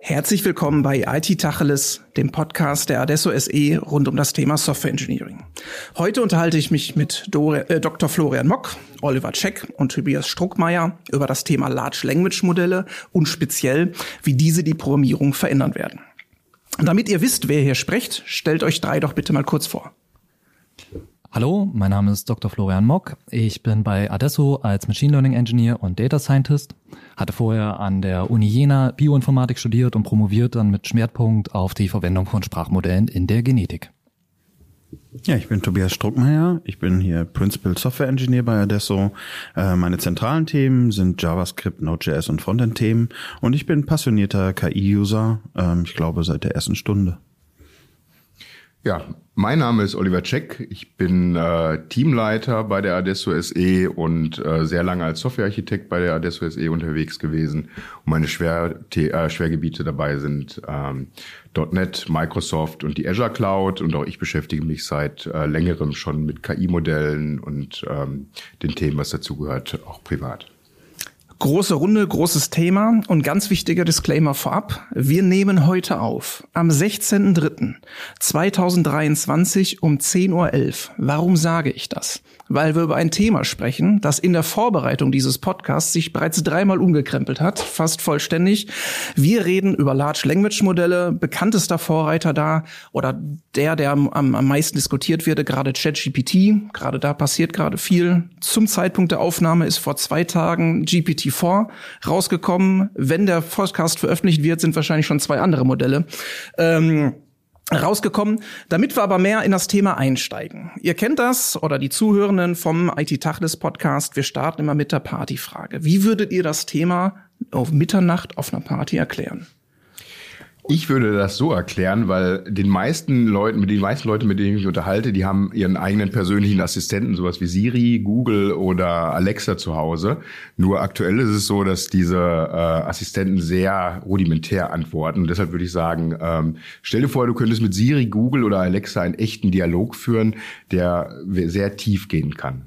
Herzlich willkommen bei IT Tacheles, dem Podcast der Adesso SE rund um das Thema Software Engineering. Heute unterhalte ich mich mit Dore, äh, Dr. Florian Mock, Oliver Check und Tobias Struckmeier über das Thema Large Language Modelle und speziell, wie diese die Programmierung verändern werden. Damit ihr wisst, wer hier spricht, stellt euch drei doch bitte mal kurz vor. Hallo, mein Name ist Dr. Florian Mock. Ich bin bei Adesso als Machine Learning Engineer und Data Scientist. Hatte vorher an der Uni Jena Bioinformatik studiert und promoviert dann mit Schwerpunkt auf die Verwendung von Sprachmodellen in der Genetik. Ja, ich bin Tobias Struckmeier. Ich bin hier Principal Software Engineer bei Adesso. Äh, meine zentralen Themen sind JavaScript, Node.js und Frontend-Themen. Und ich bin passionierter KI-User, ähm, ich glaube seit der ersten Stunde. Ja, mein Name ist Oliver Check. Ich bin äh, Teamleiter bei der Adesso SE und äh, sehr lange als Softwarearchitekt bei der Adesso SE unterwegs gewesen. Und meine Schwer äh, Schwergebiete dabei sind ähm, .NET, Microsoft und die Azure Cloud. Und auch ich beschäftige mich seit äh, längerem schon mit KI-Modellen und ähm, den Themen, was dazugehört, auch privat. Große Runde, großes Thema und ganz wichtiger Disclaimer vorab. Wir nehmen heute auf, am 16.03.2023 um 10.11 Uhr. Warum sage ich das? Weil wir über ein Thema sprechen, das in der Vorbereitung dieses Podcasts sich bereits dreimal umgekrempelt hat, fast vollständig. Wir reden über Large Language Modelle, bekanntester Vorreiter da oder der, der am, am meisten diskutiert wird, gerade ChatGPT. Gerade da passiert gerade viel. Zum Zeitpunkt der Aufnahme ist vor zwei Tagen GPT GPT-4 rausgekommen. Wenn der Podcast veröffentlicht wird, sind wahrscheinlich schon zwei andere Modelle. Ähm, rausgekommen, damit wir aber mehr in das Thema einsteigen. Ihr kennt das oder die Zuhörenden vom IT Tachles Podcast. Wir starten immer mit der Partyfrage. Wie würdet ihr das Thema auf Mitternacht auf einer Party erklären? Ich würde das so erklären, weil den meisten Leuten, mit den meisten Leuten, mit denen ich mich unterhalte, die haben ihren eigenen persönlichen Assistenten, sowas wie Siri, Google oder Alexa zu Hause. Nur aktuell ist es so, dass diese äh, Assistenten sehr rudimentär antworten. Und deshalb würde ich sagen, ähm, stell dir vor, du könntest mit Siri, Google oder Alexa einen echten Dialog führen, der sehr tief gehen kann.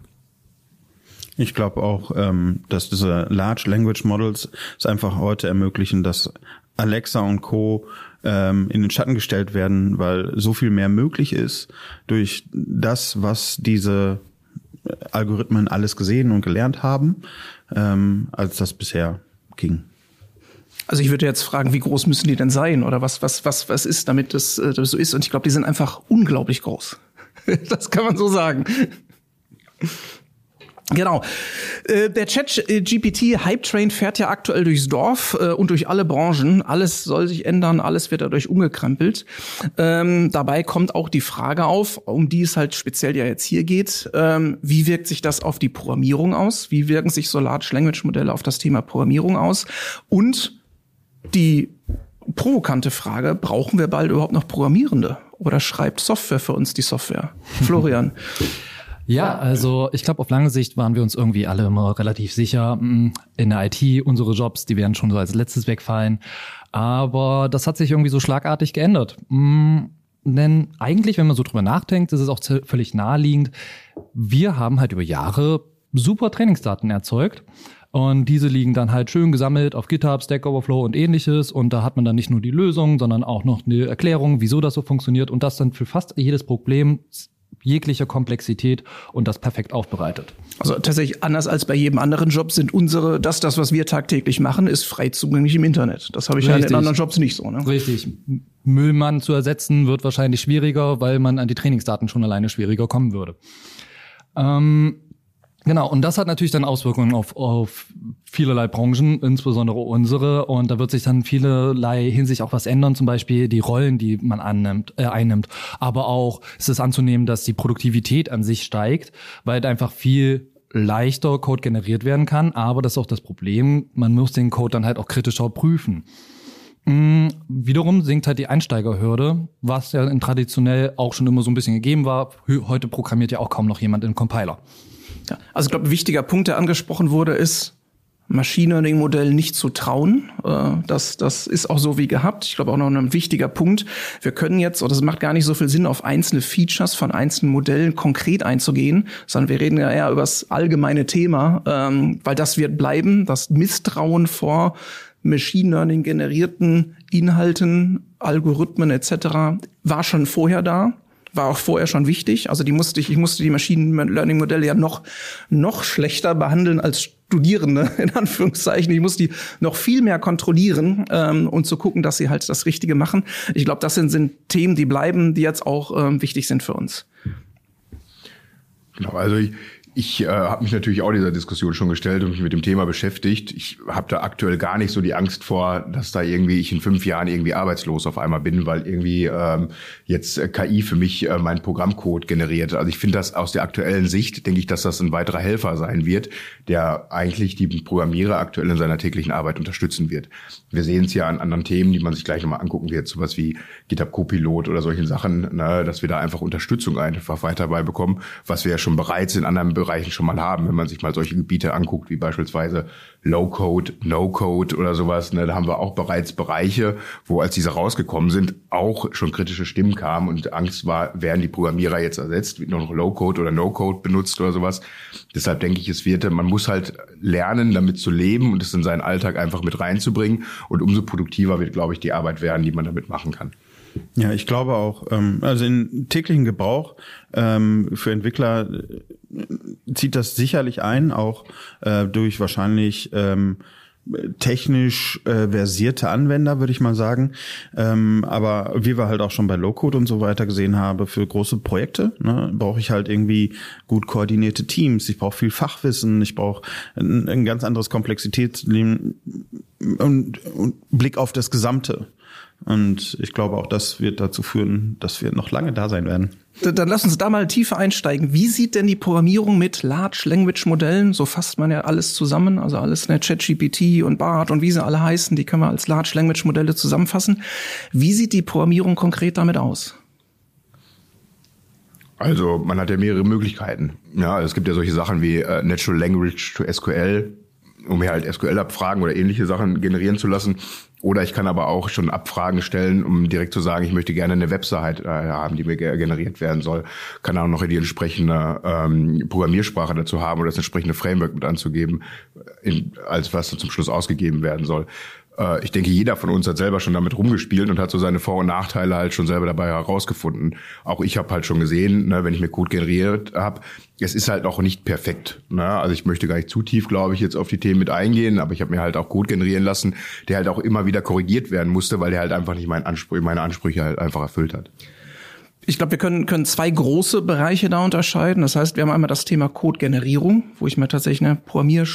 Ich glaube auch, ähm, dass diese Large Language Models es einfach heute ermöglichen, dass Alexa und Co. Ähm, in den Schatten gestellt werden, weil so viel mehr möglich ist durch das, was diese Algorithmen alles gesehen und gelernt haben, ähm, als das bisher ging. Also ich würde jetzt fragen, wie groß müssen die denn sein oder was was was was ist, damit das, äh, das so ist? Und ich glaube, die sind einfach unglaublich groß. das kann man so sagen. Genau. Äh, der Chat-GPT-Hype-Train fährt ja aktuell durchs Dorf äh, und durch alle Branchen. Alles soll sich ändern, alles wird dadurch umgekrempelt. Ähm, dabei kommt auch die Frage auf, um die es halt speziell ja jetzt hier geht, ähm, wie wirkt sich das auf die Programmierung aus? Wie wirken sich so Large Language Modelle auf das Thema Programmierung aus? Und die provokante Frage, brauchen wir bald überhaupt noch Programmierende? Oder schreibt Software für uns die Software? Florian. Ja, also ich glaube, auf lange Sicht waren wir uns irgendwie alle immer relativ sicher, mm, in der IT, unsere Jobs, die werden schon so als letztes wegfallen. Aber das hat sich irgendwie so schlagartig geändert. Mm, denn eigentlich, wenn man so drüber nachdenkt, ist es auch völlig naheliegend. Wir haben halt über Jahre super Trainingsdaten erzeugt. Und diese liegen dann halt schön gesammelt auf GitHub, Stack Overflow und ähnliches. Und da hat man dann nicht nur die Lösung, sondern auch noch eine Erklärung, wieso das so funktioniert. Und das dann für fast jedes Problem jeglicher Komplexität und das perfekt aufbereitet. Also tatsächlich anders als bei jedem anderen Job sind unsere, das, das, was wir tagtäglich machen, ist frei zugänglich im Internet. Das habe ich Richtig. ja in anderen Jobs nicht so. Ne? Richtig. Müllmann zu ersetzen wird wahrscheinlich schwieriger, weil man an die Trainingsdaten schon alleine schwieriger kommen würde. Ähm, Genau, und das hat natürlich dann Auswirkungen auf, auf vielerlei Branchen, insbesondere unsere. Und da wird sich dann vielerlei Hinsicht auch was ändern, zum Beispiel die Rollen, die man annimmt, äh, einnimmt. Aber auch ist es anzunehmen, dass die Produktivität an sich steigt, weil einfach viel leichter Code generiert werden kann. Aber das ist auch das Problem, man muss den Code dann halt auch kritischer prüfen. Mhm, wiederum sinkt halt die Einsteigerhürde, was ja in traditionell auch schon immer so ein bisschen gegeben war. Heute programmiert ja auch kaum noch jemand in Compiler. Ja, also ich glaube, ein wichtiger Punkt, der angesprochen wurde, ist, Machine Learning Modell nicht zu trauen. Äh, das, das ist auch so wie gehabt. Ich glaube auch noch ein wichtiger Punkt. Wir können jetzt, oder es macht gar nicht so viel Sinn, auf einzelne Features von einzelnen Modellen konkret einzugehen, sondern wir reden ja eher über das allgemeine Thema, ähm, weil das wird bleiben, das Misstrauen vor Machine Learning generierten Inhalten, Algorithmen etc. war schon vorher da war auch vorher schon wichtig. Also die musste ich, ich musste die Machine Learning Modelle ja noch, noch schlechter behandeln als Studierende, in Anführungszeichen. Ich muss die noch viel mehr kontrollieren ähm, und zu gucken, dass sie halt das Richtige machen. Ich glaube, das sind, sind Themen, die bleiben, die jetzt auch ähm, wichtig sind für uns. Genau, also ich, ich äh, habe mich natürlich auch dieser Diskussion schon gestellt und mich mit dem Thema beschäftigt. Ich habe da aktuell gar nicht so die Angst vor, dass da irgendwie ich in fünf Jahren irgendwie arbeitslos auf einmal bin, weil irgendwie ähm, jetzt äh, KI für mich äh, meinen Programmcode generiert. Also ich finde das aus der aktuellen Sicht, denke ich, dass das ein weiterer Helfer sein wird, der eigentlich die Programmierer aktuell in seiner täglichen Arbeit unterstützen wird. Wir sehen es ja an anderen Themen, die man sich gleich nochmal angucken wird, sowas wie GitHub Copilot oder solchen Sachen, ne, dass wir da einfach Unterstützung einfach weiter beibekommen, was wir ja schon bereits in anderen Bereichen schon mal haben, wenn man sich mal solche Gebiete anguckt, wie beispielsweise Low-Code, No-Code oder sowas. Ne, da haben wir auch bereits Bereiche, wo als diese rausgekommen sind, auch schon kritische Stimmen kamen und Angst war, werden die Programmierer jetzt ersetzt, wird noch Low-Code oder No-Code benutzt oder sowas. Deshalb denke ich, es wird, man muss halt lernen, damit zu leben und es in seinen Alltag einfach mit reinzubringen. Und umso produktiver wird, glaube ich, die Arbeit werden, die man damit machen kann. Ja, ich glaube auch. Ähm, also in täglichen Gebrauch ähm, für Entwickler zieht das sicherlich ein, auch äh, durch wahrscheinlich ähm, technisch äh, versierte Anwender, würde ich mal sagen. Ähm, aber wie wir halt auch schon bei Low-Code und so weiter gesehen haben, für große Projekte ne, brauche ich halt irgendwie gut koordinierte Teams. Ich brauche viel Fachwissen. Ich brauche ein, ein ganz anderes Komplexitätsleben und, und Blick auf das Gesamte. Und ich glaube, auch das wird dazu führen, dass wir noch lange da sein werden. Dann lass uns da mal tiefer einsteigen. Wie sieht denn die Programmierung mit Large Language Modellen, so fasst man ja alles zusammen, also alles ne ChatGPT und BART und wie sie alle heißen, die können wir als Large Language Modelle zusammenfassen. Wie sieht die Programmierung konkret damit aus? Also man hat ja mehrere Möglichkeiten. Ja, es gibt ja solche Sachen wie äh, Natural Language to SQL, um mir halt SQL-Abfragen oder ähnliche Sachen generieren zu lassen. Oder ich kann aber auch schon Abfragen stellen, um direkt zu sagen, ich möchte gerne eine Website äh, haben, die mir generiert werden soll. Kann auch noch die entsprechende ähm, Programmiersprache dazu haben oder das entsprechende Framework mit anzugeben, in, als was dann zum Schluss ausgegeben werden soll. Äh, ich denke, jeder von uns hat selber schon damit rumgespielt und hat so seine Vor- und Nachteile halt schon selber dabei herausgefunden. Auch ich habe halt schon gesehen, ne, wenn ich mir Code generiert habe, es ist halt auch nicht perfekt. Ne? Also ich möchte gar nicht zu tief, glaube ich, jetzt auf die Themen mit eingehen, aber ich habe mir halt auch Code generieren lassen, der halt auch immer wieder korrigiert werden musste, weil der halt einfach nicht mein Anspruch, meine Ansprüche halt einfach erfüllt hat. Ich glaube, wir können, können zwei große Bereiche da unterscheiden. Das heißt, wir haben einmal das Thema Code-Generierung, wo ich mir tatsächlich eine Programmier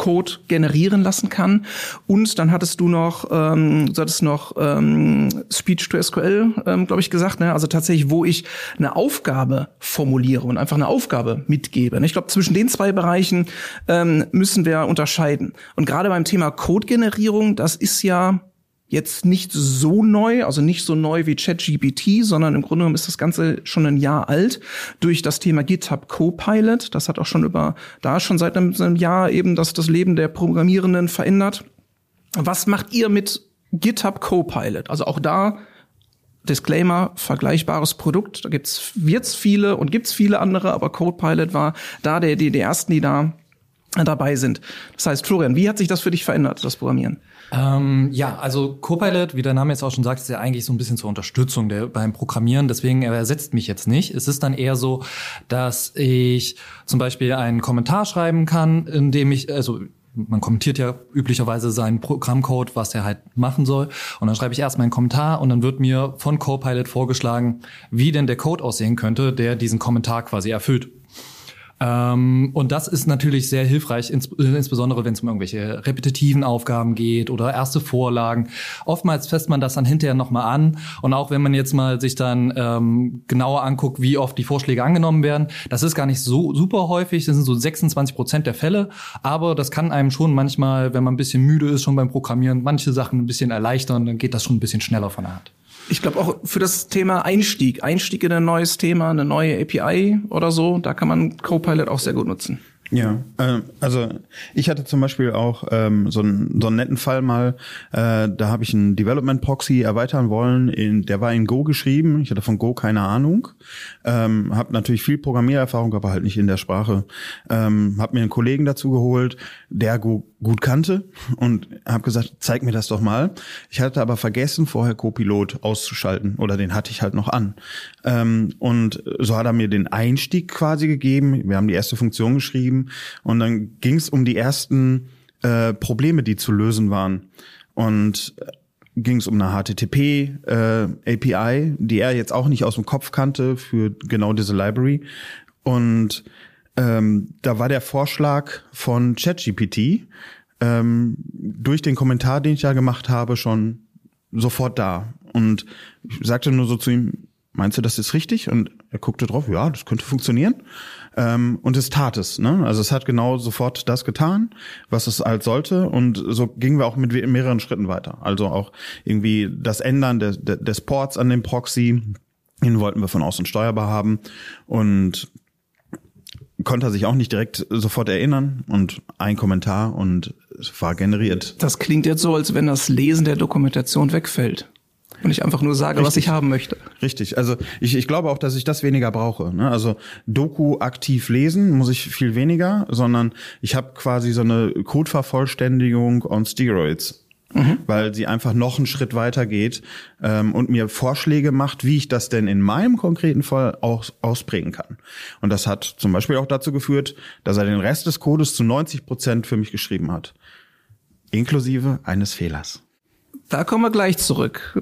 Code generieren lassen kann. Und dann hattest du noch, ähm, du hattest noch ähm, Speech to SQL, ähm, glaube ich, gesagt, ne? Also tatsächlich, wo ich eine Aufgabe formuliere und einfach eine Aufgabe mitgebe. Ne? Ich glaube, zwischen den zwei Bereichen ähm, müssen wir unterscheiden. Und gerade beim Thema Code-Generierung, das ist ja jetzt nicht so neu, also nicht so neu wie ChatGPT, sondern im Grunde genommen ist das Ganze schon ein Jahr alt durch das Thema GitHub Copilot. Das hat auch schon über, da schon seit einem, Jahr eben das, das Leben der Programmierenden verändert. Was macht ihr mit GitHub Copilot? Also auch da Disclaimer, vergleichbares Produkt. Da gibt's, wird's viele und gibt's viele andere, aber Copilot war da der, die, die ersten, die da dabei sind. Das heißt, Florian, wie hat sich das für dich verändert, das Programmieren? Ähm, ja, also Copilot, wie der Name jetzt auch schon sagt, ist ja eigentlich so ein bisschen zur Unterstützung der, beim Programmieren. Deswegen er ersetzt mich jetzt nicht. Es ist dann eher so, dass ich zum Beispiel einen Kommentar schreiben kann, in dem ich, also man kommentiert ja üblicherweise seinen Programmcode, was er halt machen soll. Und dann schreibe ich erst meinen Kommentar und dann wird mir von Copilot vorgeschlagen, wie denn der Code aussehen könnte, der diesen Kommentar quasi erfüllt. Ähm, und das ist natürlich sehr hilfreich, ins, insbesondere wenn es um irgendwelche repetitiven Aufgaben geht oder erste Vorlagen. Oftmals fässt man das dann hinterher nochmal an. Und auch wenn man jetzt mal sich dann ähm, genauer anguckt, wie oft die Vorschläge angenommen werden, das ist gar nicht so super häufig. Das sind so 26 Prozent der Fälle. Aber das kann einem schon manchmal, wenn man ein bisschen müde ist, schon beim Programmieren, manche Sachen ein bisschen erleichtern. Dann geht das schon ein bisschen schneller von der Hand. Ich glaube auch für das Thema Einstieg, Einstieg in ein neues Thema, eine neue API oder so, da kann man Copilot auch sehr gut nutzen. Ja, äh, also ich hatte zum Beispiel auch ähm, so, einen, so einen netten Fall mal, äh, da habe ich einen Development Proxy erweitern wollen, in, der war in Go geschrieben, ich hatte von Go keine Ahnung, ähm, habe natürlich viel Programmiererfahrung, aber halt nicht in der Sprache, ähm, habe mir einen Kollegen dazu geholt, der Go gut kannte und habe gesagt, zeig mir das doch mal. Ich hatte aber vergessen, vorher Copilot auszuschalten oder den hatte ich halt noch an. Ähm, und so hat er mir den Einstieg quasi gegeben. Wir haben die erste Funktion geschrieben und dann ging es um die ersten äh, Probleme, die zu lösen waren. Und äh, ging es um eine HTTP äh, API, die er jetzt auch nicht aus dem Kopf kannte für genau diese Library. Und ähm, da war der Vorschlag von ChatGPT ähm, durch den Kommentar, den ich ja gemacht habe, schon sofort da. Und ich sagte nur so zu ihm, meinst du, das ist richtig? Und er guckte drauf, ja, das könnte funktionieren. Ähm, und es tat es. Ne? Also es hat genau sofort das getan, was es halt sollte. Und so gingen wir auch mit mehreren Schritten weiter. Also auch irgendwie das Ändern des, des Ports an dem Proxy, den wollten wir von außen steuerbar haben. Und konnte er sich auch nicht direkt sofort erinnern und ein Kommentar und es war generiert. Das klingt jetzt so, als wenn das Lesen der Dokumentation wegfällt. Und ich einfach nur sage, Richtig. was ich haben möchte. Richtig. Also ich, ich glaube auch, dass ich das weniger brauche. Ne? Also Doku aktiv lesen muss ich viel weniger, sondern ich habe quasi so eine Codevervollständigung on Steroids mhm. weil sie einfach noch einen Schritt weiter geht ähm, und mir Vorschläge macht, wie ich das denn in meinem konkreten Fall auch ausprägen kann. Und das hat zum Beispiel auch dazu geführt, dass er den Rest des Codes zu 90 Prozent für mich geschrieben hat, inklusive eines Fehlers. Da kommen wir gleich zurück.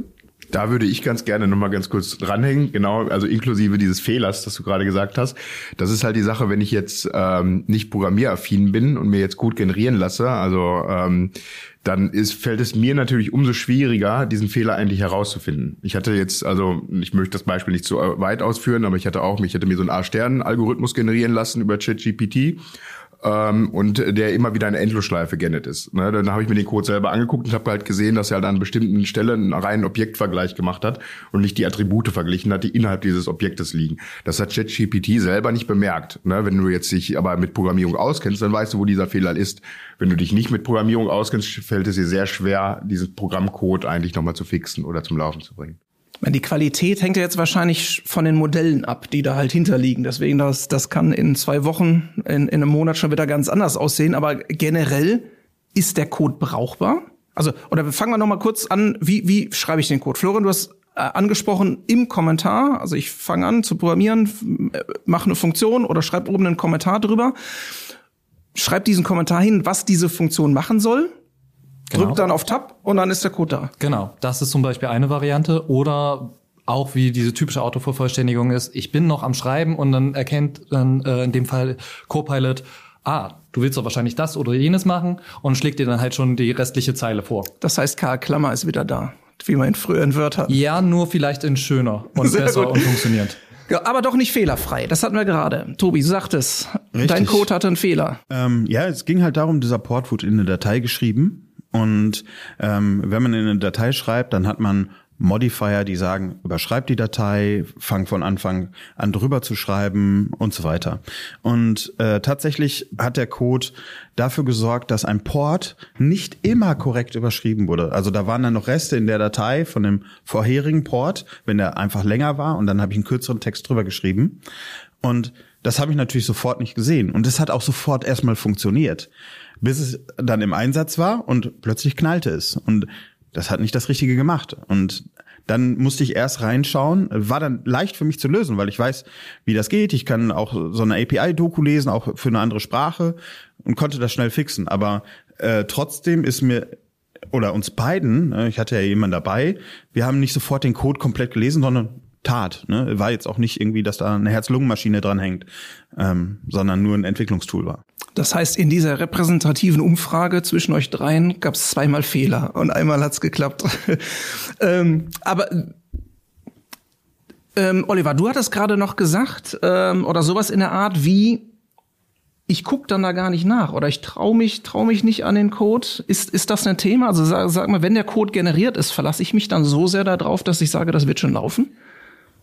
Da würde ich ganz gerne nochmal ganz kurz dranhängen, genau, also inklusive dieses Fehlers, das du gerade gesagt hast. Das ist halt die Sache, wenn ich jetzt ähm, nicht programmieraffin bin und mir jetzt gut generieren lasse, also ähm, dann ist, fällt es mir natürlich umso schwieriger, diesen Fehler eigentlich herauszufinden. Ich hatte jetzt, also ich möchte das Beispiel nicht zu weit ausführen, aber ich hatte auch, ich hatte mir so einen A-Stern-Algorithmus generieren lassen über ChatGPT ähm, und der immer wieder eine Endlosschleife generiert ist. Ne? Dann habe ich mir den Code selber angeguckt und habe halt gesehen, dass er halt an bestimmten Stellen einen reinen Objektvergleich gemacht hat und nicht die Attribute verglichen hat, die innerhalb dieses Objektes liegen. Das hat ChatGPT selber nicht bemerkt. Ne? Wenn du jetzt dich aber mit Programmierung auskennst, dann weißt du, wo dieser Fehler ist. Wenn du dich nicht mit Programmierung auskennst, fällt es dir sehr schwer, diesen Programmcode eigentlich nochmal zu fixen oder zum Laufen zu bringen. Die Qualität hängt ja jetzt wahrscheinlich von den Modellen ab, die da halt hinterliegen. Deswegen, das, das kann in zwei Wochen, in, in einem Monat schon wieder ganz anders aussehen. Aber generell ist der Code brauchbar? Also, oder fangen wir noch mal kurz an, wie, wie schreibe ich den Code? Florian, du hast äh, angesprochen im Kommentar. Also ich fange an zu programmieren, äh, mache eine Funktion oder schreibe oben einen Kommentar drüber. Schreib diesen Kommentar hin, was diese Funktion machen soll Genau. Drückt dann auf Tab und dann ist der Code da. Genau, das ist zum Beispiel eine Variante. Oder auch wie diese typische Autovervollständigung ist, ich bin noch am Schreiben und dann erkennt dann äh, in dem Fall Copilot, ah, du willst doch wahrscheinlich das oder jenes machen und schlägt dir dann halt schon die restliche Zeile vor. Das heißt, Karl Klammer ist wieder da, wie man in früheren Wörtern. Ja, nur vielleicht in schöner und Sehr besser gut. und funktioniert. Ja, aber doch nicht fehlerfrei. Das hatten wir gerade. Tobi, du sagtest, dein Code hatte einen Fehler. Ähm, ja, es ging halt darum, dieser Port wurde in eine Datei geschrieben und ähm, wenn man in eine Datei schreibt, dann hat man Modifier, die sagen, überschreib die Datei, fang von Anfang an drüber zu schreiben und so weiter. Und äh, tatsächlich hat der Code dafür gesorgt, dass ein Port nicht immer korrekt überschrieben wurde. Also da waren dann noch Reste in der Datei von dem vorherigen Port, wenn der einfach länger war und dann habe ich einen kürzeren Text drüber geschrieben. Und das habe ich natürlich sofort nicht gesehen. Und es hat auch sofort erstmal funktioniert bis es dann im Einsatz war und plötzlich knallte es. Und das hat nicht das Richtige gemacht. Und dann musste ich erst reinschauen. War dann leicht für mich zu lösen, weil ich weiß, wie das geht. Ich kann auch so eine API-Doku lesen, auch für eine andere Sprache und konnte das schnell fixen. Aber äh, trotzdem ist mir oder uns beiden, äh, ich hatte ja jemanden dabei, wir haben nicht sofort den Code komplett gelesen, sondern tat. Ne? War jetzt auch nicht irgendwie, dass da eine Herz-Lungen-Maschine dran hängt, ähm, sondern nur ein Entwicklungstool war. Das heißt, in dieser repräsentativen Umfrage zwischen euch dreien gab es zweimal Fehler und einmal hat's geklappt. ähm, aber ähm, Oliver, du hattest gerade noch gesagt, ähm, oder sowas in der Art wie, ich guck dann da gar nicht nach oder ich traue mich, trau mich nicht an den Code. Ist, ist das ein Thema? Also sag, sag mal, wenn der Code generiert ist, verlasse ich mich dann so sehr darauf, dass ich sage, das wird schon laufen?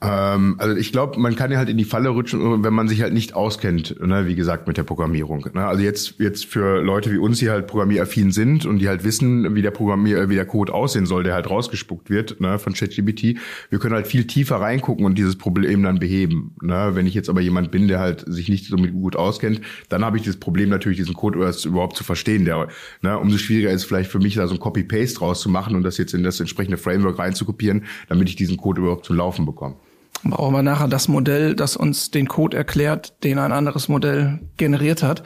Ähm, also ich glaube, man kann ja halt in die Falle rutschen, wenn man sich halt nicht auskennt, ne, wie gesagt, mit der Programmierung. Ne? Also jetzt, jetzt für Leute wie uns, die halt programmieraffin sind und die halt wissen, wie der Programmier, wie der Code aussehen soll, der halt rausgespuckt wird ne, von ChatGPT, wir können halt viel tiefer reingucken und dieses Problem dann beheben. Ne? Wenn ich jetzt aber jemand bin, der halt sich nicht so gut auskennt, dann habe ich das Problem natürlich, diesen Code überhaupt zu verstehen. Der, ne, umso schwieriger ist vielleicht für mich, da so ein Copy-Paste rauszumachen und das jetzt in das entsprechende Framework reinzukopieren, damit ich diesen Code überhaupt zum Laufen bekomme brauchen wir nachher das Modell, das uns den Code erklärt, den ein anderes Modell generiert hat.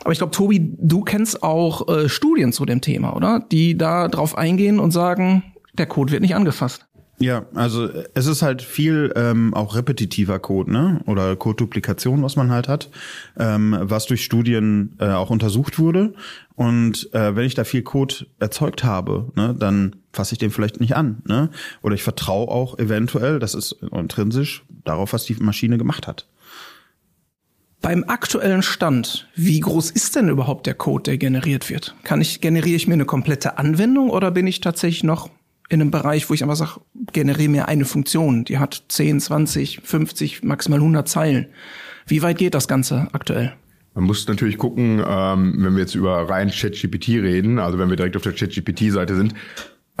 Aber ich glaube, Tobi, du kennst auch äh, Studien zu dem Thema, oder? Die da drauf eingehen und sagen, der Code wird nicht angefasst. Ja, also es ist halt viel ähm, auch repetitiver Code, ne? Oder Code-Duplikation, was man halt hat, ähm, was durch Studien äh, auch untersucht wurde. Und äh, wenn ich da viel Code erzeugt habe, ne, dann fasse ich den vielleicht nicht an, ne? Oder ich vertraue auch eventuell, das ist intrinsisch, darauf, was die Maschine gemacht hat. Beim aktuellen Stand, wie groß ist denn überhaupt der Code, der generiert wird? Kann ich, generiere ich mir eine komplette Anwendung oder bin ich tatsächlich noch in einem Bereich, wo ich einfach sage, generiere mir eine Funktion, die hat 10, 20, 50, maximal 100 Zeilen. Wie weit geht das Ganze aktuell? Man muss natürlich gucken, ähm, wenn wir jetzt über rein ChatGPT reden, also wenn wir direkt auf der ChatGPT-Seite sind,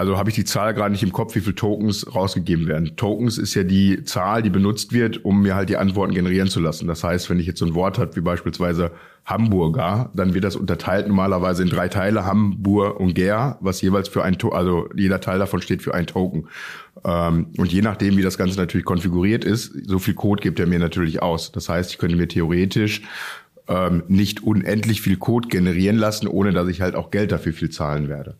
also habe ich die Zahl gerade nicht im Kopf, wie viele Tokens rausgegeben werden. Tokens ist ja die Zahl, die benutzt wird, um mir halt die Antworten generieren zu lassen. Das heißt, wenn ich jetzt so ein Wort hat, wie beispielsweise Hamburger, dann wird das unterteilt normalerweise in drei Teile, Hamburg und Ger, was jeweils für ein, to also jeder Teil davon steht für ein Token. Ähm, und je nachdem, wie das Ganze natürlich konfiguriert ist, so viel Code gibt er mir natürlich aus. Das heißt, ich könnte mir theoretisch ähm, nicht unendlich viel Code generieren lassen, ohne dass ich halt auch Geld dafür viel zahlen werde.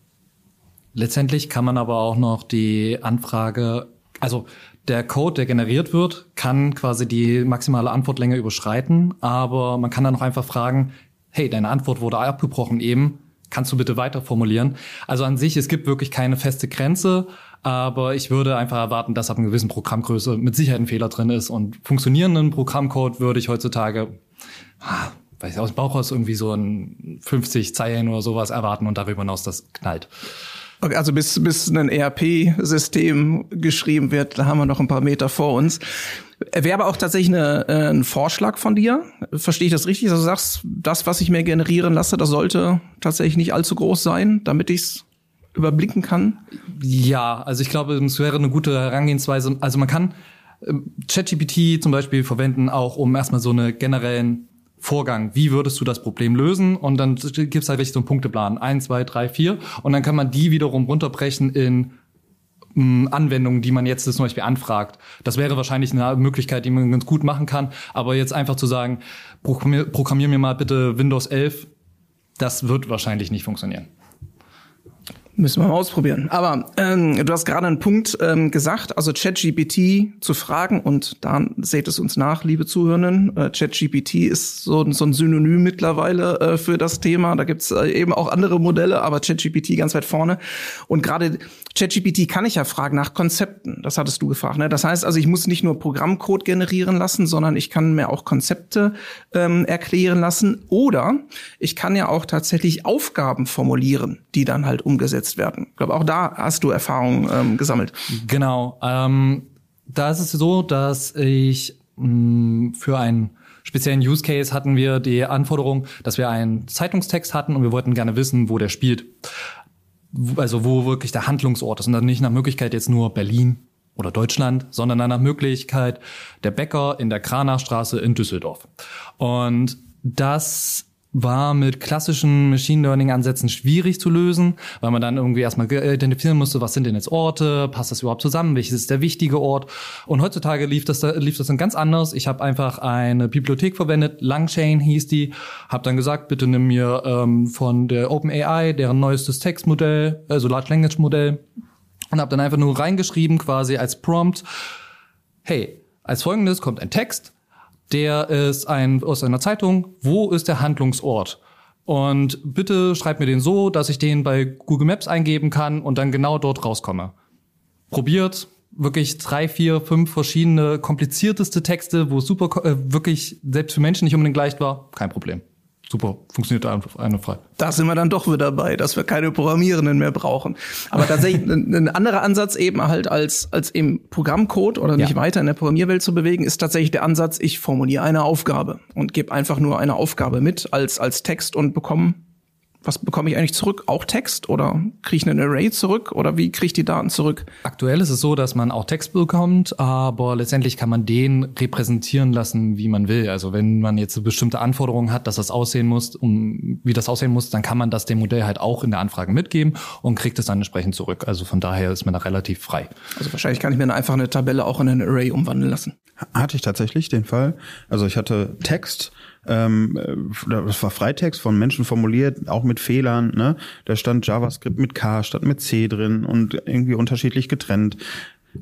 Letztendlich kann man aber auch noch die Anfrage, also der Code, der generiert wird, kann quasi die maximale Antwortlänge überschreiten, aber man kann dann noch einfach fragen, hey, deine Antwort wurde abgebrochen eben, kannst du bitte weiter formulieren? Also an sich, es gibt wirklich keine feste Grenze, aber ich würde einfach erwarten, dass ab einer gewissen Programmgröße mit Sicherheit ein Fehler drin ist und funktionierenden Programmcode würde ich heutzutage, ah, weiß ich, aus dem Bauch aus irgendwie so ein 50 Zeilen oder sowas erwarten und darüber hinaus das knallt. Okay, also bis, bis ein ERP-System geschrieben wird, da haben wir noch ein paar Meter vor uns. Wäre aber auch tatsächlich eine, äh, ein Vorschlag von dir. Verstehe ich das richtig? Also du sagst, das, was ich mir generieren lasse, das sollte tatsächlich nicht allzu groß sein, damit ich es überblicken kann? Ja, also ich glaube, es wäre eine gute Herangehensweise. Also man kann ähm, ChatGPT zum Beispiel verwenden, auch um erstmal so eine generellen Vorgang. Wie würdest du das Problem lösen? Und dann gibt's halt richtig so einen Punkteplan. Eins, zwei, drei, vier. Und dann kann man die wiederum runterbrechen in mm, Anwendungen, die man jetzt zum Beispiel anfragt. Das wäre wahrscheinlich eine Möglichkeit, die man ganz gut machen kann. Aber jetzt einfach zu sagen, programmier, programmier mir mal bitte Windows 11, das wird wahrscheinlich nicht funktionieren. Müssen wir mal ausprobieren. Aber ähm, du hast gerade einen Punkt ähm, gesagt, also ChatGPT zu fragen und da seht es uns nach, liebe Zuhörenden. Äh, ChatGPT ist so, so ein Synonym mittlerweile äh, für das Thema. Da gibt's äh, eben auch andere Modelle, aber ChatGPT ganz weit vorne. Und gerade ChatGPT kann ich ja fragen nach Konzepten. Das hattest du gefragt. Ne? Das heißt also, ich muss nicht nur Programmcode generieren lassen, sondern ich kann mir auch Konzepte ähm, erklären lassen. Oder ich kann ja auch tatsächlich Aufgaben formulieren, die dann halt umgesetzt werden. Ich glaube, auch da hast du Erfahrungen ähm, gesammelt. Genau. Ähm, da ist es so, dass ich mh, mm, für einen speziellen Use Case hatten wir die Anforderung, dass wir einen Zeitungstext hatten und wir wollten gerne wissen, wo der spielt also wo wirklich der Handlungsort ist und dann nicht nach Möglichkeit jetzt nur Berlin oder Deutschland, sondern dann nach Möglichkeit der Bäcker in der Kranachstraße in Düsseldorf. Und das war mit klassischen Machine Learning Ansätzen schwierig zu lösen, weil man dann irgendwie erstmal identifizieren musste, was sind denn jetzt Orte, passt das überhaupt zusammen, welches ist der wichtige Ort? Und heutzutage lief das lief das dann ganz anders. Ich habe einfach eine Bibliothek verwendet, Langchain hieß die, habe dann gesagt, bitte nimm mir ähm, von der OpenAI deren neuestes Textmodell, also Large Language Modell und habe dann einfach nur reingeschrieben quasi als Prompt, hey, als folgendes kommt ein Text, der ist ein, aus einer Zeitung. Wo ist der Handlungsort? Und bitte schreib mir den so, dass ich den bei Google Maps eingeben kann und dann genau dort rauskomme. Probiert wirklich drei, vier, fünf verschiedene komplizierteste Texte, wo es super äh, wirklich selbst für Menschen nicht unbedingt leicht war, kein Problem. Super, funktioniert einfach einwandfrei. Da sind wir dann doch wieder dabei, dass wir keine Programmierenden mehr brauchen. Aber tatsächlich ein, ein anderer Ansatz eben halt als, als eben Programmcode oder nicht ja. weiter in der Programmierwelt zu bewegen, ist tatsächlich der Ansatz, ich formuliere eine Aufgabe und gebe einfach nur eine Aufgabe mit als, als Text und bekomme was bekomme ich eigentlich zurück? Auch Text oder kriege ich einen Array zurück oder wie kriege ich die Daten zurück? Aktuell ist es so, dass man auch Text bekommt, aber letztendlich kann man den repräsentieren lassen, wie man will. Also wenn man jetzt eine bestimmte Anforderungen hat, dass das aussehen muss, um wie das aussehen muss, dann kann man das dem Modell halt auch in der Anfrage mitgeben und kriegt es dann entsprechend zurück. Also von daher ist man da relativ frei. Also wahrscheinlich kann ich mir einfach eine Tabelle auch in ein Array umwandeln lassen. Hatte ich tatsächlich den Fall. Also ich hatte Text ähm, das war Freitext von Menschen formuliert, auch mit Fehlern. Ne? Da stand JavaScript mit K statt mit C drin und irgendwie unterschiedlich getrennt.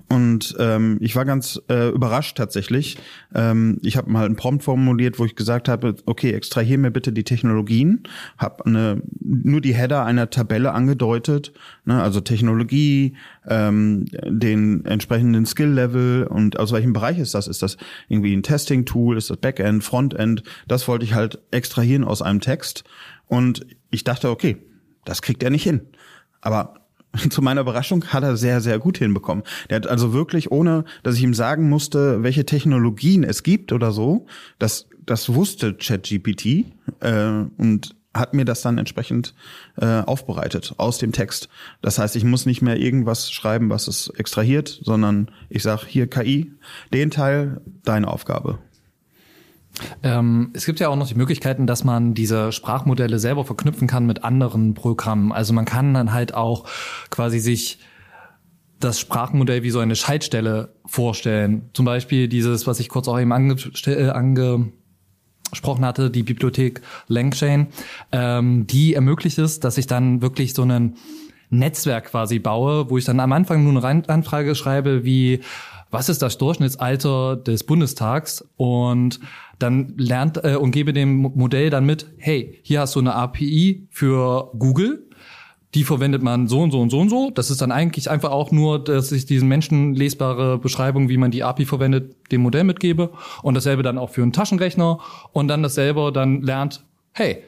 Und ähm, ich war ganz äh, überrascht tatsächlich. Ähm, ich habe mal einen Prompt formuliert, wo ich gesagt habe, okay, extrahier mir bitte die Technologien, habe eine, nur die Header einer Tabelle angedeutet, ne, also Technologie, ähm, den entsprechenden Skill-Level und aus welchem Bereich ist das? Ist das irgendwie ein Testing-Tool, ist das Backend, Frontend? Das wollte ich halt extrahieren aus einem Text. Und ich dachte, okay, das kriegt er nicht hin. Aber zu meiner Überraschung hat er sehr, sehr gut hinbekommen. Der hat also wirklich, ohne dass ich ihm sagen musste, welche Technologien es gibt oder so, das, das wusste ChatGPT äh, und hat mir das dann entsprechend äh, aufbereitet aus dem Text. Das heißt, ich muss nicht mehr irgendwas schreiben, was es extrahiert, sondern ich sage hier KI, den Teil, deine Aufgabe. Ähm, es gibt ja auch noch die Möglichkeiten, dass man diese Sprachmodelle selber verknüpfen kann mit anderen Programmen. Also man kann dann halt auch quasi sich das Sprachmodell wie so eine Schaltstelle vorstellen. Zum Beispiel dieses, was ich kurz auch eben ange äh, angesprochen hatte, die Bibliothek Langchain, ähm, die ermöglicht es, dass ich dann wirklich so ein Netzwerk quasi baue, wo ich dann am Anfang nur eine Anfrage schreibe, wie was ist das Durchschnittsalter des Bundestags und dann lernt äh, und gebe dem Modell dann mit, hey, hier hast du eine API für Google, die verwendet man so und so und so und so. Das ist dann eigentlich einfach auch nur, dass ich diesen menschenlesbare Beschreibung, wie man die API verwendet, dem Modell mitgebe und dasselbe dann auch für einen Taschenrechner und dann dasselbe dann lernt, hey,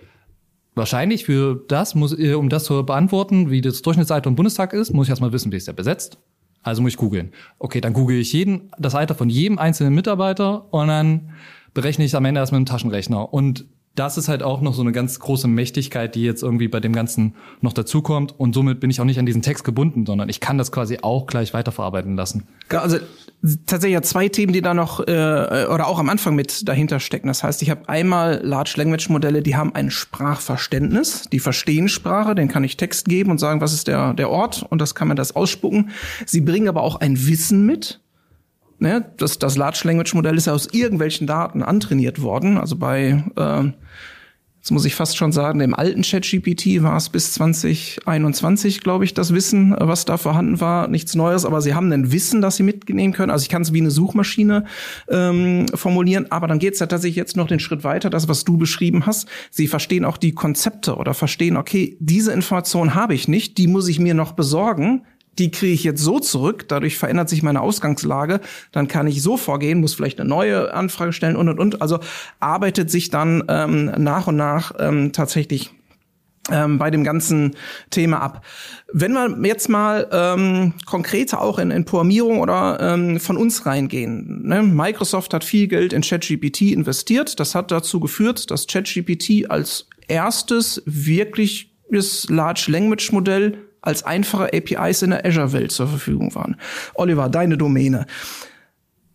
wahrscheinlich für das muss, äh, um das zu beantworten, wie das Durchschnittsalter im Bundestag ist, muss ich erstmal wissen, wie ist der besetzt. Also muss ich googeln. Okay, dann google ich jeden, das Alter von jedem einzelnen Mitarbeiter und dann berechne ich am Ende erst mit dem Taschenrechner. Und das ist halt auch noch so eine ganz große Mächtigkeit, die jetzt irgendwie bei dem Ganzen noch dazukommt. Und somit bin ich auch nicht an diesen Text gebunden, sondern ich kann das quasi auch gleich weiterverarbeiten lassen. Also tatsächlich ja zwei Themen, die da noch äh, oder auch am Anfang mit dahinter stecken. Das heißt, ich habe einmal Large Language Modelle, die haben ein Sprachverständnis, die verstehen Sprache, den kann ich Text geben und sagen, was ist der der Ort und das kann man das ausspucken. Sie bringen aber auch ein Wissen mit ne, das, das Large Language Modell ist ja aus irgendwelchen Daten antrainiert worden. Also bei, äh, jetzt muss ich fast schon sagen, dem alten ChatGPT war es bis 2021, glaube ich, das Wissen, was da vorhanden war. Nichts Neues, aber sie haben ein Wissen, das sie mitnehmen können. Also ich kann es wie eine Suchmaschine ähm, formulieren, aber dann geht es ja tatsächlich jetzt noch den Schritt weiter, das, was du beschrieben hast. Sie verstehen auch die Konzepte oder verstehen, okay, diese Information habe ich nicht, die muss ich mir noch besorgen die kriege ich jetzt so zurück, dadurch verändert sich meine Ausgangslage, dann kann ich so vorgehen, muss vielleicht eine neue Anfrage stellen und und und. Also arbeitet sich dann ähm, nach und nach ähm, tatsächlich ähm, bei dem ganzen Thema ab. Wenn wir jetzt mal ähm, konkreter auch in, in Programmierung oder ähm, von uns reingehen. Ne? Microsoft hat viel Geld in ChatGPT investiert. Das hat dazu geführt, dass ChatGPT als erstes wirklich das Large Language Modell als einfache APIs in der Azure-Welt zur Verfügung waren. Oliver, deine Domäne.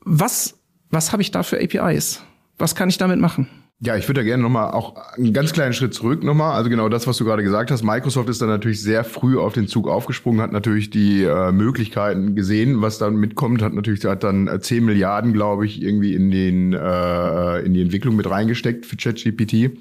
Was, was habe ich da für APIs? Was kann ich damit machen? Ja, ich würde da gerne nochmal auch einen ganz kleinen Schritt zurück nochmal. Also genau das, was du gerade gesagt hast. Microsoft ist da natürlich sehr früh auf den Zug aufgesprungen, hat natürlich die äh, Möglichkeiten gesehen, was dann mitkommt, hat natürlich hat dann 10 Milliarden, glaube ich, irgendwie in den äh, in die Entwicklung mit reingesteckt für ChatGPT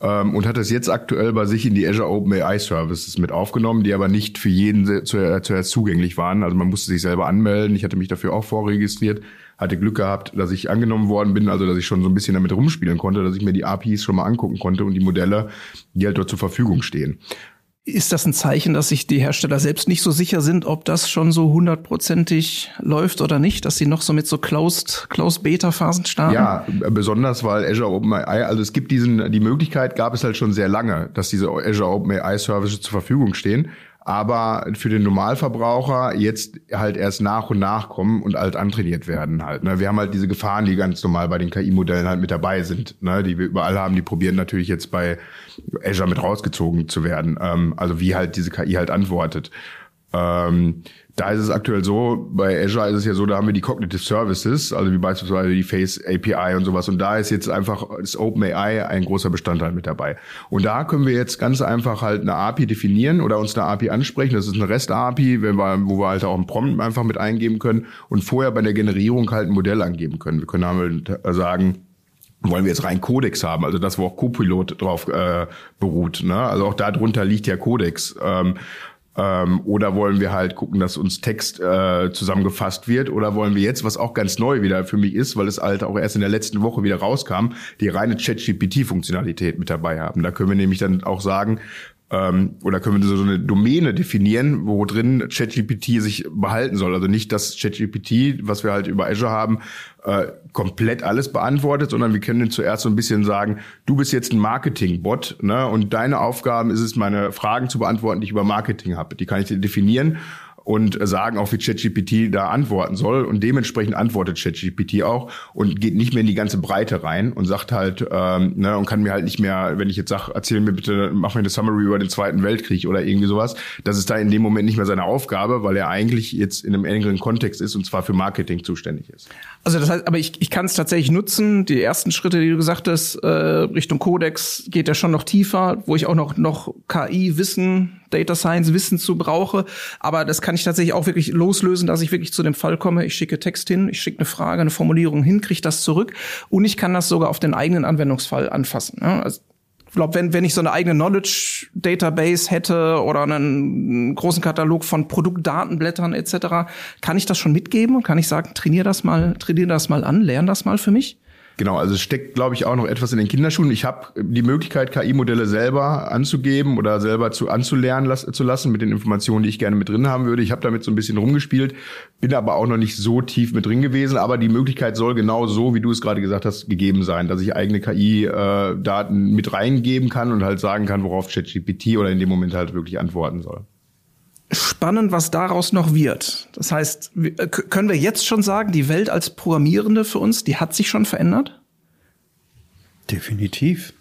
ähm, und hat das jetzt aktuell bei sich in die Azure OpenAI Services mit aufgenommen, die aber nicht für jeden zuerst zugänglich waren. Also man musste sich selber anmelden. Ich hatte mich dafür auch vorregistriert, hatte Glück gehabt, dass ich angenommen worden bin, also dass ich schon so ein bisschen damit rumspielen konnte, dass ich mir die APIs schon mal angucken konnte und die Modelle, die halt dort zur Verfügung stehen ist das ein Zeichen, dass sich die Hersteller selbst nicht so sicher sind, ob das schon so hundertprozentig läuft oder nicht, dass sie noch so mit so Closed, Closed Beta Phasen starten? Ja, besonders weil Azure OpenAI, also es gibt diesen, die Möglichkeit gab es halt schon sehr lange, dass diese Azure OpenAI Services zur Verfügung stehen aber für den Normalverbraucher jetzt halt erst nach und nach kommen und halt antrainiert werden halt. Ne? Wir haben halt diese Gefahren, die ganz normal bei den KI-Modellen halt mit dabei sind, ne? die wir überall haben. Die probieren natürlich jetzt bei Azure mit rausgezogen zu werden. Ähm, also wie halt diese KI halt antwortet. Ähm, da ist es aktuell so, bei Azure ist es ja so, da haben wir die Cognitive Services, also wie beispielsweise die Face API und sowas. Und da ist jetzt einfach das OpenAI ein großer Bestandteil mit dabei. Und da können wir jetzt ganz einfach halt eine API definieren oder uns eine API ansprechen. Das ist eine REST-API, wo wir halt auch einen Prompt einfach mit eingeben können und vorher bei der Generierung halt ein Modell angeben können. Wir können halt sagen, wollen wir jetzt rein Codex haben, also das, wo auch Copilot drauf äh, beruht. Ne? Also auch darunter liegt ja Codex. Ähm, ähm, oder wollen wir halt gucken, dass uns Text äh, zusammengefasst wird? Oder wollen wir jetzt, was auch ganz neu wieder für mich ist, weil es halt auch erst in der letzten Woche wieder rauskam, die reine ChatGPT-Funktionalität mit dabei haben? Da können wir nämlich dann auch sagen, ähm, oder können wir so eine Domäne definieren, wo drin ChatGPT sich behalten soll. Also nicht das ChatGPT, was wir halt über Azure haben, äh, komplett alles beantwortet, sondern wir können zuerst so ein bisschen sagen, du bist jetzt ein Marketing-Bot ne, und deine Aufgaben ist es, meine Fragen zu beantworten, die ich über Marketing habe. Die kann ich definieren und sagen auch, wie ChatGPT da antworten soll. Und dementsprechend antwortet ChatGPT auch und geht nicht mehr in die ganze Breite rein und sagt halt, ähm, ne, und kann mir halt nicht mehr, wenn ich jetzt sage, erzähl mir bitte, mach mir eine Summary über den Zweiten Weltkrieg oder irgendwie sowas, das ist da in dem Moment nicht mehr seine Aufgabe, weil er eigentlich jetzt in einem engeren Kontext ist und zwar für Marketing zuständig ist. Also das heißt, aber ich, ich kann es tatsächlich nutzen. Die ersten Schritte, die du gesagt hast, äh, Richtung Codex geht ja schon noch tiefer, wo ich auch noch, noch KI-Wissen, Data Science-Wissen zu brauche. Aber das kann ich tatsächlich auch wirklich loslösen, dass ich wirklich zu dem Fall komme, ich schicke Text hin, ich schicke eine Frage, eine Formulierung hin, kriege das zurück und ich kann das sogar auf den eigenen Anwendungsfall anfassen. Ne? Also glaube, wenn, wenn ich so eine eigene Knowledge Database hätte oder einen großen Katalog von Produktdatenblättern etc., kann ich das schon mitgeben? Kann ich sagen, trainiere das mal, trainiere das mal an, lerne das mal für mich? Genau, also es steckt, glaube ich, auch noch etwas in den Kinderschuhen. Ich habe die Möglichkeit, KI-Modelle selber anzugeben oder selber zu anzulernen las zu lassen mit den Informationen, die ich gerne mit drin haben würde. Ich habe damit so ein bisschen rumgespielt, bin aber auch noch nicht so tief mit drin gewesen. Aber die Möglichkeit soll genau so, wie du es gerade gesagt hast, gegeben sein, dass ich eigene KI-Daten äh, mit reingeben kann und halt sagen kann, worauf ChatGPT oder in dem Moment halt wirklich antworten soll spannend, was daraus noch wird. Das heißt, äh, können wir jetzt schon sagen, die Welt als Programmierende für uns, die hat sich schon verändert? Definitiv.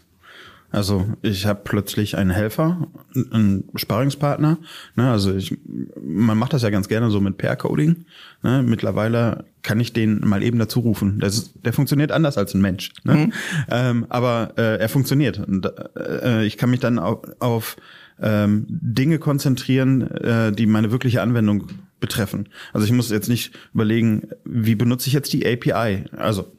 Also ich habe plötzlich einen Helfer, einen Sparingspartner. Ne, also ich, man macht das ja ganz gerne so mit Pair-Coding. Ne, mittlerweile kann ich den mal eben dazu rufen. Das, der funktioniert anders als ein Mensch. Ne? Mhm. Ähm, aber äh, er funktioniert. Und, äh, ich kann mich dann auf, auf ähm, Dinge konzentrieren, äh, die meine wirkliche Anwendung betreffen. Also ich muss jetzt nicht überlegen, wie benutze ich jetzt die API. Also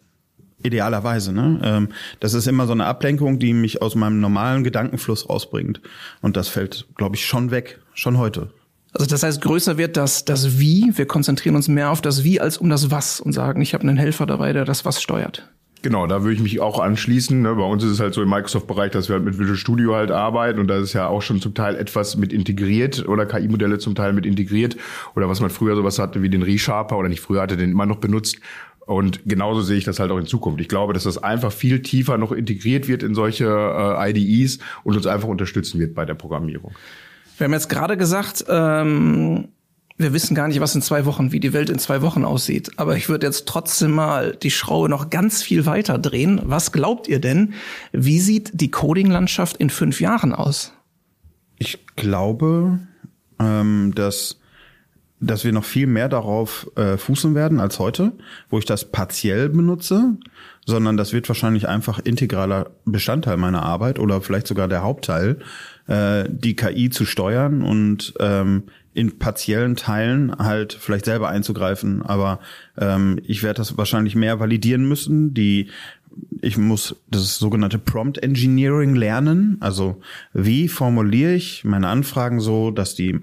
idealerweise. Ne? Ähm, das ist immer so eine Ablenkung, die mich aus meinem normalen Gedankenfluss rausbringt. Und das fällt, glaube ich, schon weg, schon heute. Also das heißt, größer wird das, das Wie. Wir konzentrieren uns mehr auf das Wie als um das Was und sagen, ich habe einen Helfer dabei, der das Was steuert. Genau, da würde ich mich auch anschließen. Ne? Bei uns ist es halt so im Microsoft-Bereich, dass wir halt mit Visual Studio halt arbeiten und da ist ja auch schon zum Teil etwas mit integriert oder KI-Modelle zum Teil mit integriert oder was man früher sowas hatte wie den Resharper oder nicht früher hatte, den immer noch benutzt. Und genauso sehe ich das halt auch in Zukunft. Ich glaube, dass das einfach viel tiefer noch integriert wird in solche äh, IDEs und uns einfach unterstützen wird bei der Programmierung. Wir haben jetzt gerade gesagt, ähm wir wissen gar nicht, was in zwei Wochen, wie die Welt in zwei Wochen aussieht. Aber ich würde jetzt trotzdem mal die Schraube noch ganz viel weiter drehen. Was glaubt ihr denn? Wie sieht die Coding-Landschaft in fünf Jahren aus? Ich glaube, ähm, dass dass wir noch viel mehr darauf äh, fußen werden als heute, wo ich das partiell benutze, sondern das wird wahrscheinlich einfach integraler Bestandteil meiner Arbeit oder vielleicht sogar der Hauptteil, äh, die KI zu steuern und ähm, in partiellen Teilen halt vielleicht selber einzugreifen, aber ähm, ich werde das wahrscheinlich mehr validieren müssen. Die ich muss das sogenannte Prompt Engineering lernen. Also wie formuliere ich meine Anfragen so, dass die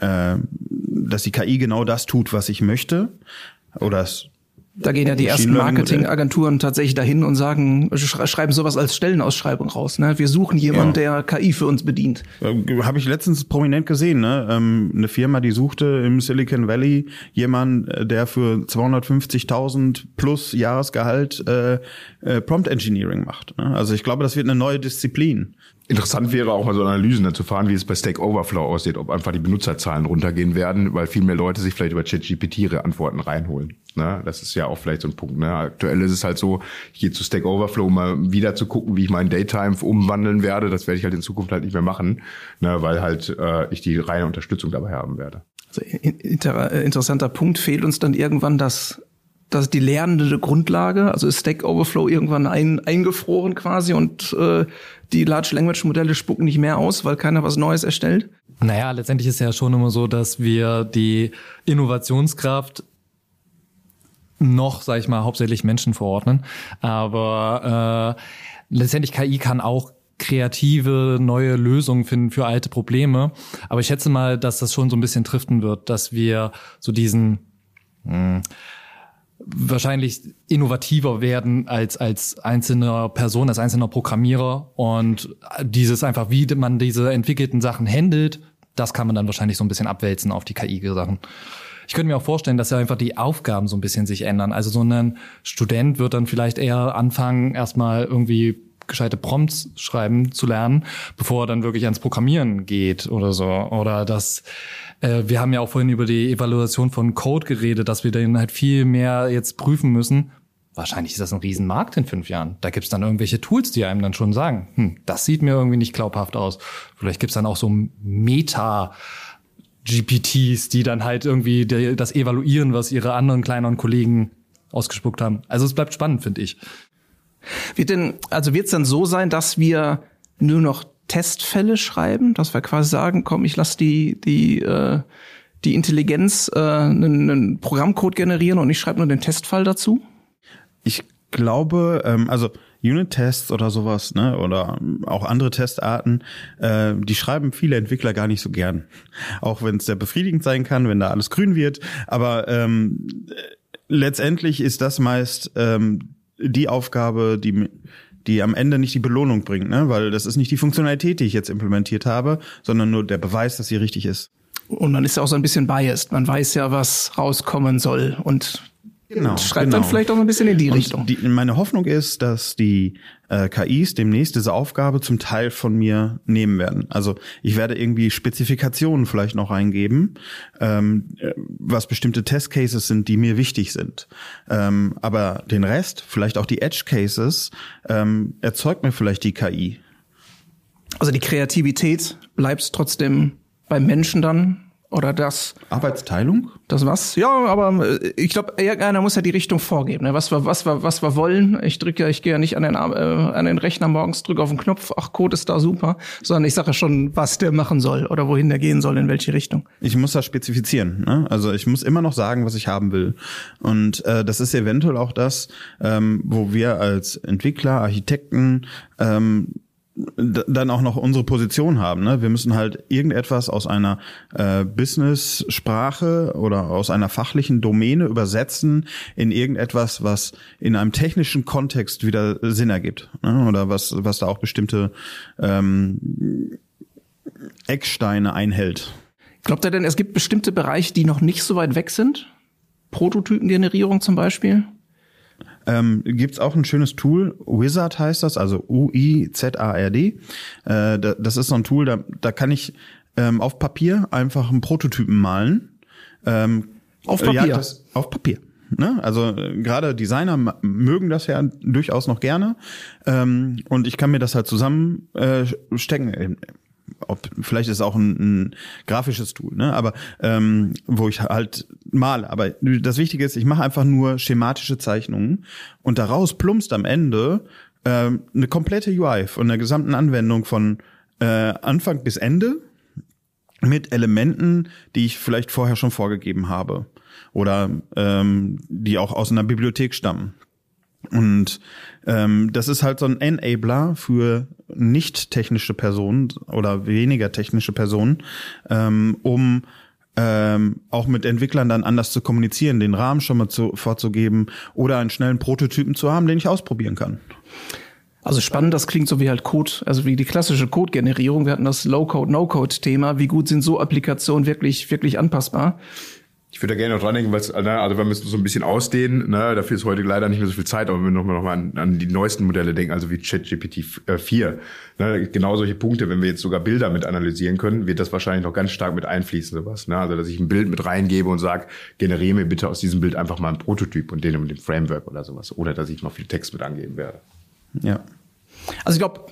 äh, dass die KI genau das tut, was ich möchte oder es Da gehen ja die ersten Marketingagenturen tatsächlich dahin und sagen, schreiben sowas als Stellenausschreibung raus. Ne? Wir suchen jemanden, ja. der KI für uns bedient. Habe ich letztens prominent gesehen. Ne? Ähm, eine Firma, die suchte im Silicon Valley jemanden, äh, der für 250.000 plus Jahresgehalt äh, äh, Prompt Engineering macht. Ne? Also ich glaube, das wird eine neue Disziplin. Interessant wäre auch mal so Analysen zu fahren, wie es bei Stack Overflow aussieht, ob einfach die Benutzerzahlen runtergehen werden, weil viel mehr Leute sich vielleicht über ChatGPT ihre Antworten reinholen. Ne? Das ist ja auch vielleicht so ein Punkt. Ne? Aktuell ist es halt so, ich gehe zu Stack Overflow, um mal wieder zu gucken, wie ich meinen Daytime umwandeln werde. Das werde ich halt in Zukunft halt nicht mehr machen, ne? weil halt äh, ich die reine Unterstützung dabei haben werde. Also, inter äh, interessanter Punkt fehlt uns dann irgendwann das das ist die lernende Grundlage, also ist Stack Overflow irgendwann ein, eingefroren quasi und äh, die Large Language Modelle spucken nicht mehr aus, weil keiner was Neues erstellt? Naja, letztendlich ist ja schon immer so, dass wir die Innovationskraft noch, sag ich mal, hauptsächlich Menschen verordnen. Aber äh, letztendlich KI kann auch kreative neue Lösungen finden für alte Probleme. Aber ich schätze mal, dass das schon so ein bisschen driften wird, dass wir so diesen mh, hm, wahrscheinlich innovativer werden als als einzelner Person, als einzelner Programmierer und dieses einfach, wie man diese entwickelten Sachen handelt, das kann man dann wahrscheinlich so ein bisschen abwälzen auf die KI-Sachen. Ich könnte mir auch vorstellen, dass ja einfach die Aufgaben so ein bisschen sich ändern. Also so ein Student wird dann vielleicht eher anfangen, erstmal irgendwie gescheite Prompts schreiben zu lernen, bevor er dann wirklich ans Programmieren geht oder so. Oder dass äh, wir haben ja auch vorhin über die Evaluation von Code geredet, dass wir den halt viel mehr jetzt prüfen müssen. Wahrscheinlich ist das ein Riesenmarkt in fünf Jahren. Da gibt's dann irgendwelche Tools, die einem dann schon sagen, hm, das sieht mir irgendwie nicht glaubhaft aus. Vielleicht gibt's dann auch so Meta- GPTs, die dann halt irgendwie das evaluieren, was ihre anderen kleineren Kollegen ausgespuckt haben. Also es bleibt spannend, finde ich. Wird denn, also wird es dann so sein, dass wir nur noch Testfälle schreiben, dass wir quasi sagen, komm, ich lasse die, die, äh, die Intelligenz äh, einen, einen Programmcode generieren und ich schreibe nur den Testfall dazu? Ich glaube, ähm, also Unit-Tests oder sowas, ne, oder auch andere Testarten, äh, die schreiben viele Entwickler gar nicht so gern. Auch wenn es sehr befriedigend sein kann, wenn da alles grün wird. Aber ähm, letztendlich ist das meist ähm, die Aufgabe, die die am Ende nicht die Belohnung bringt, ne? weil das ist nicht die Funktionalität, die ich jetzt implementiert habe, sondern nur der Beweis, dass sie richtig ist. Und man ist ja auch so ein bisschen biased. Man weiß ja, was rauskommen soll und Genau, schreibt genau. dann vielleicht auch ein bisschen in die und Richtung. Die, meine Hoffnung ist, dass die äh, KIs demnächst diese Aufgabe zum Teil von mir nehmen werden. Also ich werde irgendwie Spezifikationen vielleicht noch eingeben, ähm, äh, was bestimmte Testcases sind, die mir wichtig sind. Ähm, aber den Rest, vielleicht auch die Edge Cases, ähm, erzeugt mir vielleicht die KI. Also die Kreativität bleibt trotzdem beim Menschen dann oder das Arbeitsteilung? Das was? Ja, aber äh, ich glaube, irgendeiner muss ja die Richtung vorgeben. Ne? Was wir, was wir, was wir wollen. Ich drücke ja, ich gehe ja nicht an den, äh, an den Rechner morgens, drücke auf den Knopf, ach, Code ist da super, sondern ich sage ja schon, was der machen soll oder wohin der gehen soll, in welche Richtung. Ich muss das spezifizieren. Ne? Also ich muss immer noch sagen, was ich haben will. Und äh, das ist eventuell auch das, ähm, wo wir als Entwickler, Architekten ähm, dann auch noch unsere Position haben. Ne? Wir müssen halt irgendetwas aus einer äh, Business-Sprache oder aus einer fachlichen Domäne übersetzen in irgendetwas, was in einem technischen Kontext wieder Sinn ergibt. Ne? Oder was, was da auch bestimmte ähm, Ecksteine einhält. Glaubt ihr denn, es gibt bestimmte Bereiche, die noch nicht so weit weg sind? Prototypengenerierung zum Beispiel? Ähm, gibt auch ein schönes Tool, Wizard heißt das, also U-I-Z-A-R-D. Äh, das ist so ein Tool, da, da kann ich ähm, auf Papier einfach einen Prototypen malen. Ähm, auf Papier? Ja, das, auf Papier. Ne? Also äh, gerade Designer mögen das ja durchaus noch gerne. Ähm, und ich kann mir das halt zusammenstecken. Äh, ob vielleicht ist es auch ein, ein grafisches Tool, ne? Aber ähm, wo ich halt male. Aber das Wichtige ist, ich mache einfach nur schematische Zeichnungen und daraus plumpst am Ende äh, eine komplette UI von der gesamten Anwendung von äh, Anfang bis Ende mit Elementen, die ich vielleicht vorher schon vorgegeben habe oder ähm, die auch aus einer Bibliothek stammen. Und ähm, das ist halt so ein Enabler für nicht technische Personen oder weniger technische Personen, ähm, um ähm, auch mit Entwicklern dann anders zu kommunizieren, den Rahmen schon mal zu, vorzugeben oder einen schnellen Prototypen zu haben, den ich ausprobieren kann. Also spannend, das klingt so wie halt Code, also wie die klassische Code-Generierung. Wir hatten das Low-Code, No-Code-Thema. Wie gut sind so Applikationen wirklich, wirklich anpassbar? Ich würde da gerne noch dran denken, weil ne, also wir müssen so ein bisschen ausdehnen, ne, dafür ist heute leider nicht mehr so viel Zeit, aber wenn wir nochmal noch mal an, an die neuesten Modelle denken, also wie ChatGPT 4, ne, genau solche Punkte, wenn wir jetzt sogar Bilder mit analysieren können, wird das wahrscheinlich noch ganz stark mit einfließen, sowas. Ne? Also dass ich ein Bild mit reingebe und sage, generiere mir bitte aus diesem Bild einfach mal ein Prototyp und den mit dem Framework oder sowas. Oder dass ich noch viel Text mit angeben werde. Ja. Also ich glaube,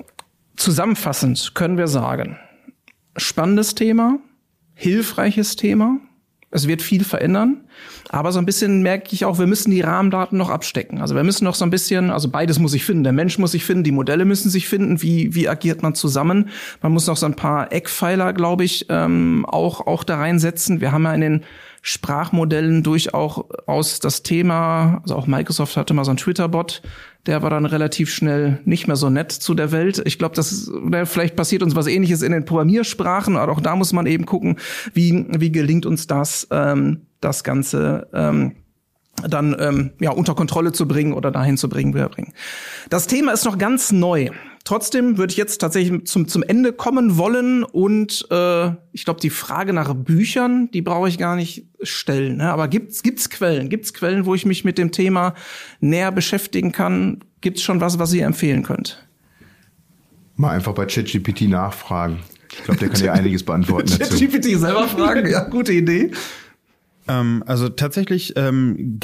zusammenfassend können wir sagen, spannendes Thema, hilfreiches Thema. Es wird viel verändern, aber so ein bisschen merke ich auch, wir müssen die Rahmendaten noch abstecken. Also wir müssen noch so ein bisschen, also beides muss ich finden. Der Mensch muss sich finden, die Modelle müssen sich finden. Wie wie agiert man zusammen? Man muss noch so ein paar Eckpfeiler, glaube ich, ähm, auch auch da reinsetzen. Wir haben ja in den Sprachmodellen durchaus das Thema, also auch Microsoft hatte mal so einen Twitter-Bot, der war dann relativ schnell nicht mehr so nett zu der Welt. Ich glaube, das vielleicht passiert uns was ähnliches in den Programmiersprachen, aber auch da muss man eben gucken, wie, wie gelingt uns das, ähm, das Ganze ähm, dann ähm, ja unter Kontrolle zu bringen oder dahin zu bringen, wo wir bringen. Das Thema ist noch ganz neu. Trotzdem würde ich jetzt tatsächlich zum, zum Ende kommen wollen und äh, ich glaube, die Frage nach Büchern, die brauche ich gar nicht stellen. Ne? Aber gibt's gibt's Quellen? Gibt's Quellen, wo ich mich mit dem Thema näher beschäftigen kann? Gibt's schon was, was ihr empfehlen könnt? Mal einfach bei ChatGPT nachfragen. Ich glaube, der kann dir einiges beantworten. ChatGPT selber fragen, ja, gute Idee. Ähm, also tatsächlich ähm,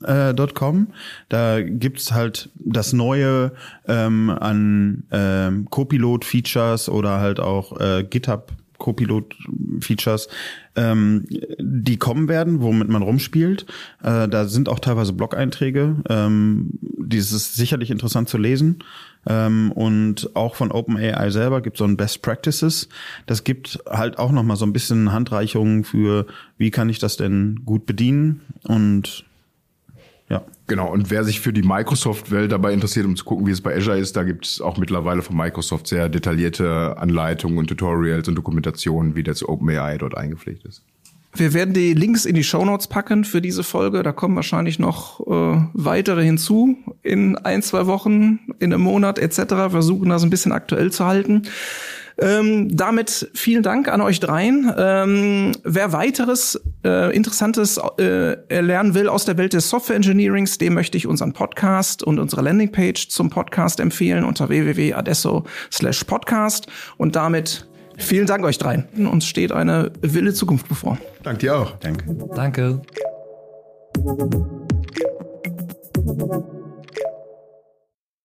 GitHubNext.com, äh, da gibt's halt das Neue ähm, an ähm, Copilot-Features oder halt auch äh, GitHub Copilot-Features, ähm, die kommen werden, womit man rumspielt. Äh, da sind auch teilweise Blog-Einträge. Ähm, die ist sicherlich interessant zu lesen. Ähm, und auch von OpenAI selber gibt es so ein Best Practices. Das gibt halt auch noch mal so ein bisschen Handreichungen für, wie kann ich das denn gut bedienen und ja. Genau, und wer sich für die Microsoft-Welt dabei interessiert, um zu gucken, wie es bei Azure ist, da gibt es auch mittlerweile von Microsoft sehr detaillierte Anleitungen und Tutorials und Dokumentationen, wie das OpenAI dort eingepflegt ist. Wir werden die Links in die Shownotes packen für diese Folge. Da kommen wahrscheinlich noch äh, weitere hinzu in ein, zwei Wochen, in einem Monat etc. Versuchen das ein bisschen aktuell zu halten. Ähm, damit vielen Dank an euch dreien. Ähm, wer weiteres äh, Interessantes äh, lernen will aus der Welt des Software Engineerings, dem möchte ich unseren Podcast und unsere Landingpage zum Podcast empfehlen unter www.adesso/podcast. Und damit vielen Dank euch dreien. Uns steht eine wilde Zukunft bevor. Danke dir auch. Danke. Danke.